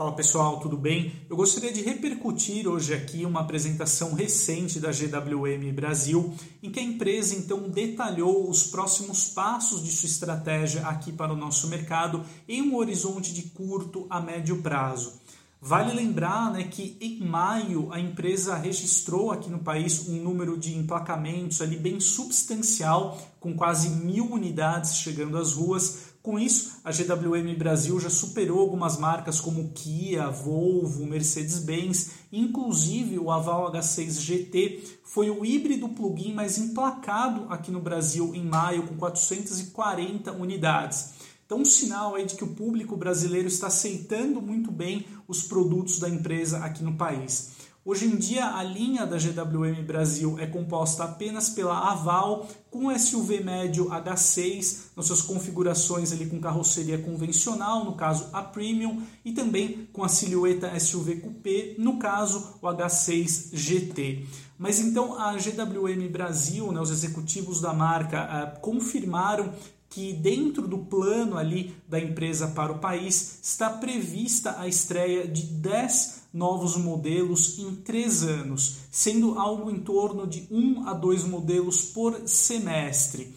Fala pessoal, tudo bem? Eu gostaria de repercutir hoje aqui uma apresentação recente da GWM Brasil, em que a empresa então detalhou os próximos passos de sua estratégia aqui para o nosso mercado em um horizonte de curto a médio prazo. Vale lembrar né, que em maio a empresa registrou aqui no país um número de emplacamentos ali bem substancial, com quase mil unidades chegando às ruas, com isso, a GWM Brasil já superou algumas marcas como Kia, Volvo, Mercedes-Benz, inclusive o Aval H6 GT foi o híbrido plug-in mais emplacado aqui no Brasil em maio com 440 unidades. Então, um sinal aí de que o público brasileiro está aceitando muito bem os produtos da empresa aqui no país. Hoje em dia, a linha da GWM Brasil é composta apenas pela Aval, com SUV médio H6, nas suas configurações ali com carroceria convencional, no caso a Premium, e também com a silhueta SUV Coupé, no caso o H6 GT. Mas então a GWM Brasil, né, os executivos da marca, uh, confirmaram que dentro do plano ali da empresa para o país está prevista a estreia de 10 novos modelos em três anos, sendo algo em torno de um a dois modelos por semestre.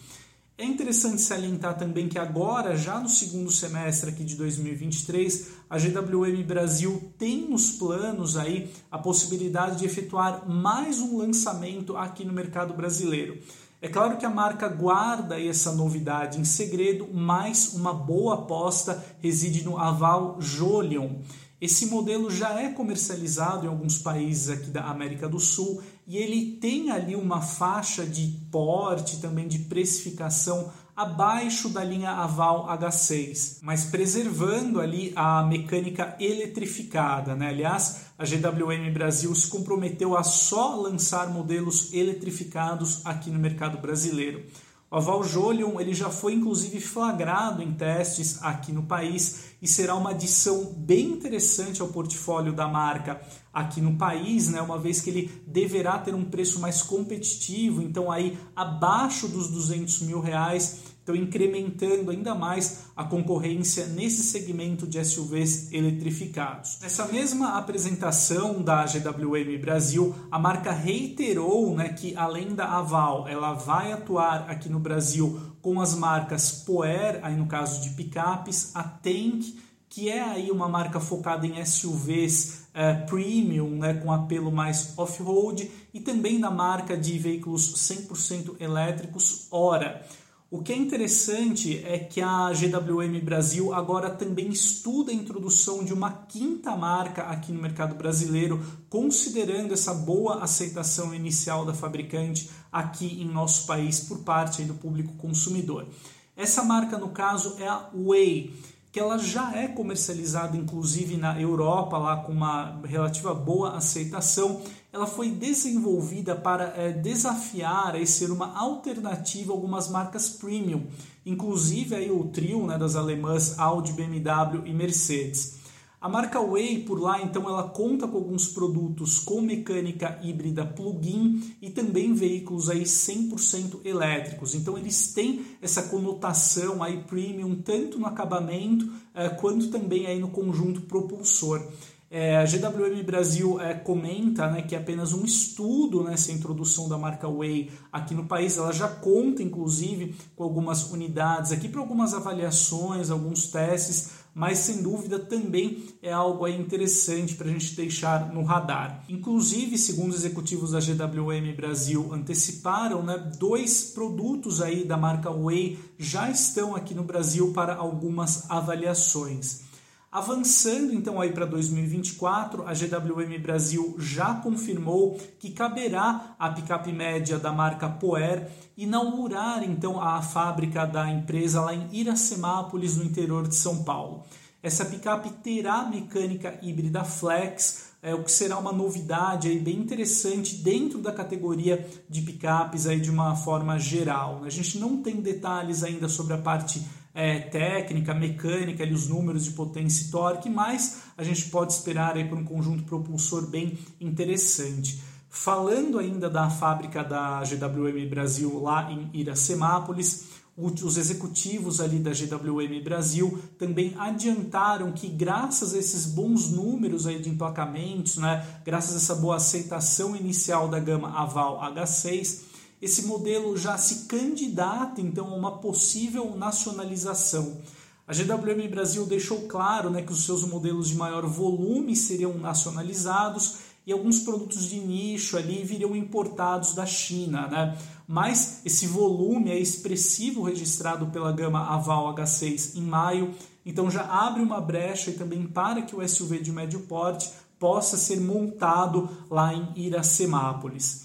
É interessante salientar também que agora, já no segundo semestre aqui de 2023, a GWM Brasil tem nos planos aí a possibilidade de efetuar mais um lançamento aqui no mercado brasileiro. É claro que a marca guarda essa novidade em segredo, mas uma boa aposta reside no Aval Jolion. Esse modelo já é comercializado em alguns países aqui da América do Sul e ele tem ali uma faixa de porte, também de precificação abaixo da linha Aval H6, mas preservando ali a mecânica eletrificada. Né? Aliás, a GWM Brasil se comprometeu a só lançar modelos eletrificados aqui no mercado brasileiro. O Aval Jolion ele já foi inclusive flagrado em testes aqui no país e será uma adição bem interessante ao portfólio da marca aqui no país, né? uma vez que ele deverá ter um preço mais competitivo, então aí abaixo dos 200 mil reais então incrementando ainda mais a concorrência nesse segmento de SUVs eletrificados. Nessa mesma apresentação da GWM Brasil, a marca reiterou né, que além da Aval, ela vai atuar aqui no Brasil com as marcas Poer, aí no caso de picapes, a Tank, que é aí uma marca focada em SUVs eh, premium, né, com apelo mais off-road, e também da marca de veículos 100% elétricos Ora. O que é interessante é que a GWM Brasil agora também estuda a introdução de uma quinta marca aqui no mercado brasileiro, considerando essa boa aceitação inicial da fabricante aqui em nosso país por parte do público consumidor. Essa marca, no caso, é a Way que ela já é comercializada inclusive na Europa lá com uma relativa boa aceitação, ela foi desenvolvida para é, desafiar e ser uma alternativa a algumas marcas premium, inclusive aí o trio né, das alemãs Audi, BMW e Mercedes. A marca Way, por lá, então, ela conta com alguns produtos com mecânica híbrida plug-in e também veículos aí 100% elétricos. Então, eles têm essa conotação aí premium tanto no acabamento eh, quanto também aí no conjunto propulsor. É, a GWM Brasil é, comenta né, que é apenas um estudo nessa né, introdução da marca Way aqui no país. Ela já conta, inclusive, com algumas unidades aqui para algumas avaliações, alguns testes, mas sem dúvida também é algo interessante para a gente deixar no radar. Inclusive, segundo os executivos da GWM Brasil anteciparam, né, dois produtos aí da marca Way já estão aqui no Brasil para algumas avaliações. Avançando então aí para 2024, a GWM Brasil já confirmou que caberá à picape média da marca Poer inaugurar então a fábrica da empresa lá em Iracemápolis, no interior de São Paulo. Essa picape terá mecânica híbrida flex, é, o que será uma novidade aí bem interessante dentro da categoria de picapes aí de uma forma geral. Né? A gente não tem detalhes ainda sobre a parte é, técnica, mecânica, ali, os números de potência e torque, mas a gente pode esperar aí por um conjunto propulsor bem interessante. Falando ainda da fábrica da GWM Brasil lá em Iracemápolis, os executivos ali da GWM Brasil também adiantaram que graças a esses bons números aí de emplacamentos, né, graças a essa boa aceitação inicial da gama Aval H6, esse modelo já se candidata então a uma possível nacionalização. A GWM Brasil deixou claro né, que os seus modelos de maior volume seriam nacionalizados e alguns produtos de nicho ali viriam importados da China. Né? Mas esse volume é expressivo registrado pela gama Aval H6 em maio, então já abre uma brecha e também para que o SUV de médio porte possa ser montado lá em Iracemápolis.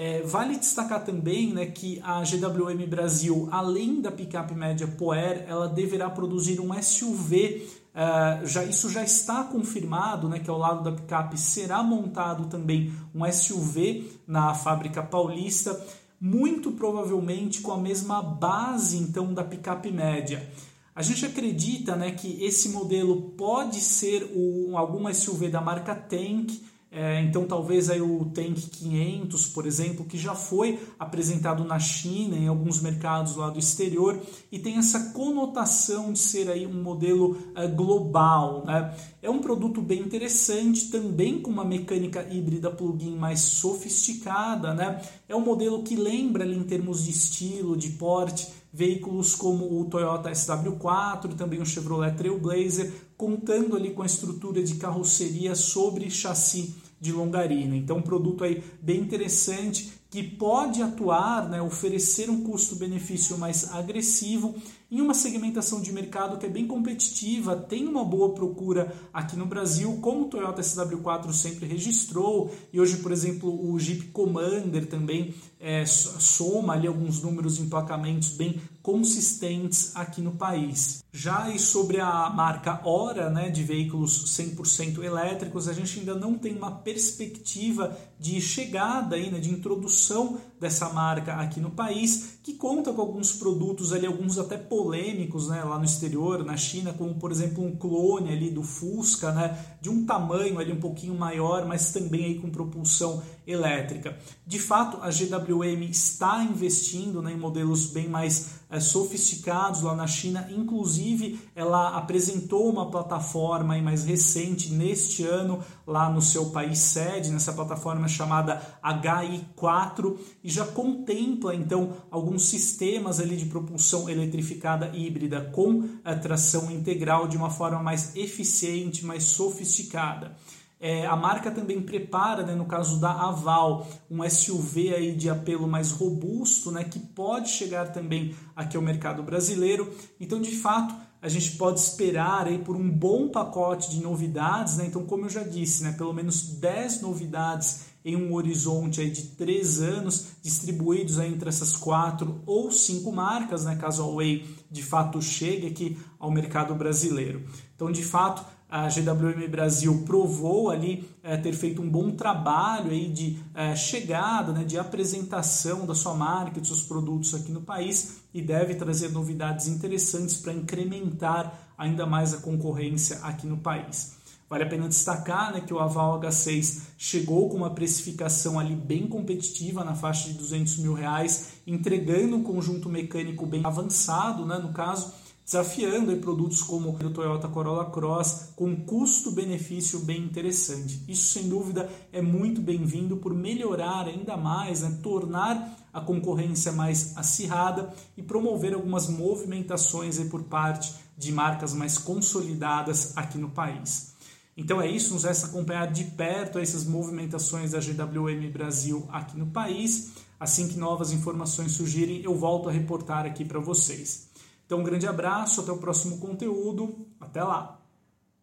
É, vale destacar também né, que a GWM Brasil, além da picape média Poer, ela deverá produzir um SUV. Uh, é, já, isso já está confirmado, né, que ao lado da picape será montado também um SUV na fábrica paulista, muito provavelmente com a mesma base então da picape média. A gente acredita né, que esse modelo pode ser algum SUV da marca Tank, é, então, talvez aí o Tank 500, por exemplo, que já foi apresentado na China, em alguns mercados lá do exterior, e tem essa conotação de ser aí um modelo é, global. Né? É um produto bem interessante, também com uma mecânica híbrida plug-in mais sofisticada. Né? É um modelo que lembra ali, em termos de estilo, de porte, veículos como o Toyota SW4, também o Chevrolet Trailblazer, contando ali com a estrutura de carroceria sobre chassi de longarina. Então, um produto aí bem interessante que pode atuar, né, oferecer um custo-benefício mais agressivo em uma segmentação de mercado que é bem competitiva, tem uma boa procura aqui no Brasil, como o Toyota SW4 sempre registrou, e hoje, por exemplo, o Jeep Commander também é, soma ali alguns números de emplacamentos bem consistentes aqui no país. Já e sobre a marca Hora, né, de veículos 100% elétricos, a gente ainda não tem uma perspectiva de chegada, aí, né, de introdução dessa marca aqui no país, que conta com alguns produtos ali, alguns até polêmicos, né, lá no exterior, na China, como por exemplo um clone ali do Fusca, né, de um tamanho ali um pouquinho maior, mas também aí com propulsão elétrica. De fato, a GWM está investindo né, em modelos bem mais é, sofisticados lá na China, inclusive ela apresentou uma plataforma mais recente neste ano lá no seu país sede, nessa plataforma chamada HI4 e já contempla então alguns sistemas ali de propulsão eletrificada híbrida com a tração integral de uma forma mais eficiente, mais sofisticada. É, a marca também prepara, né, no caso da Aval, um SUV aí de apelo mais robusto, né, que pode chegar também aqui ao mercado brasileiro. Então, de fato, a gente pode esperar aí por um bom pacote de novidades. Né? Então, como eu já disse, né, pelo menos 10 novidades em um horizonte aí de 3 anos, distribuídos aí entre essas quatro ou cinco marcas, né, caso a Way de fato chegue aqui ao mercado brasileiro. Então, de fato, a GWM Brasil provou ali é, ter feito um bom trabalho aí de é, chegada, né, de apresentação da sua marca, dos seus produtos aqui no país e deve trazer novidades interessantes para incrementar ainda mais a concorrência aqui no país. Vale a pena destacar né, que o Aval H6 chegou com uma precificação ali bem competitiva na faixa de 200 mil reais, entregando um conjunto mecânico bem avançado, né, no caso, desafiando produtos como o Toyota Corolla Cross com custo-benefício bem interessante. Isso, sem dúvida, é muito bem-vindo por melhorar ainda mais, né, tornar a concorrência mais acirrada e promover algumas movimentações por parte de marcas mais consolidadas aqui no país. Então é isso, nos resta acompanhar de perto essas movimentações da GWM Brasil aqui no país. Assim que novas informações surgirem, eu volto a reportar aqui para vocês. Então, um grande abraço, até o próximo conteúdo, até lá!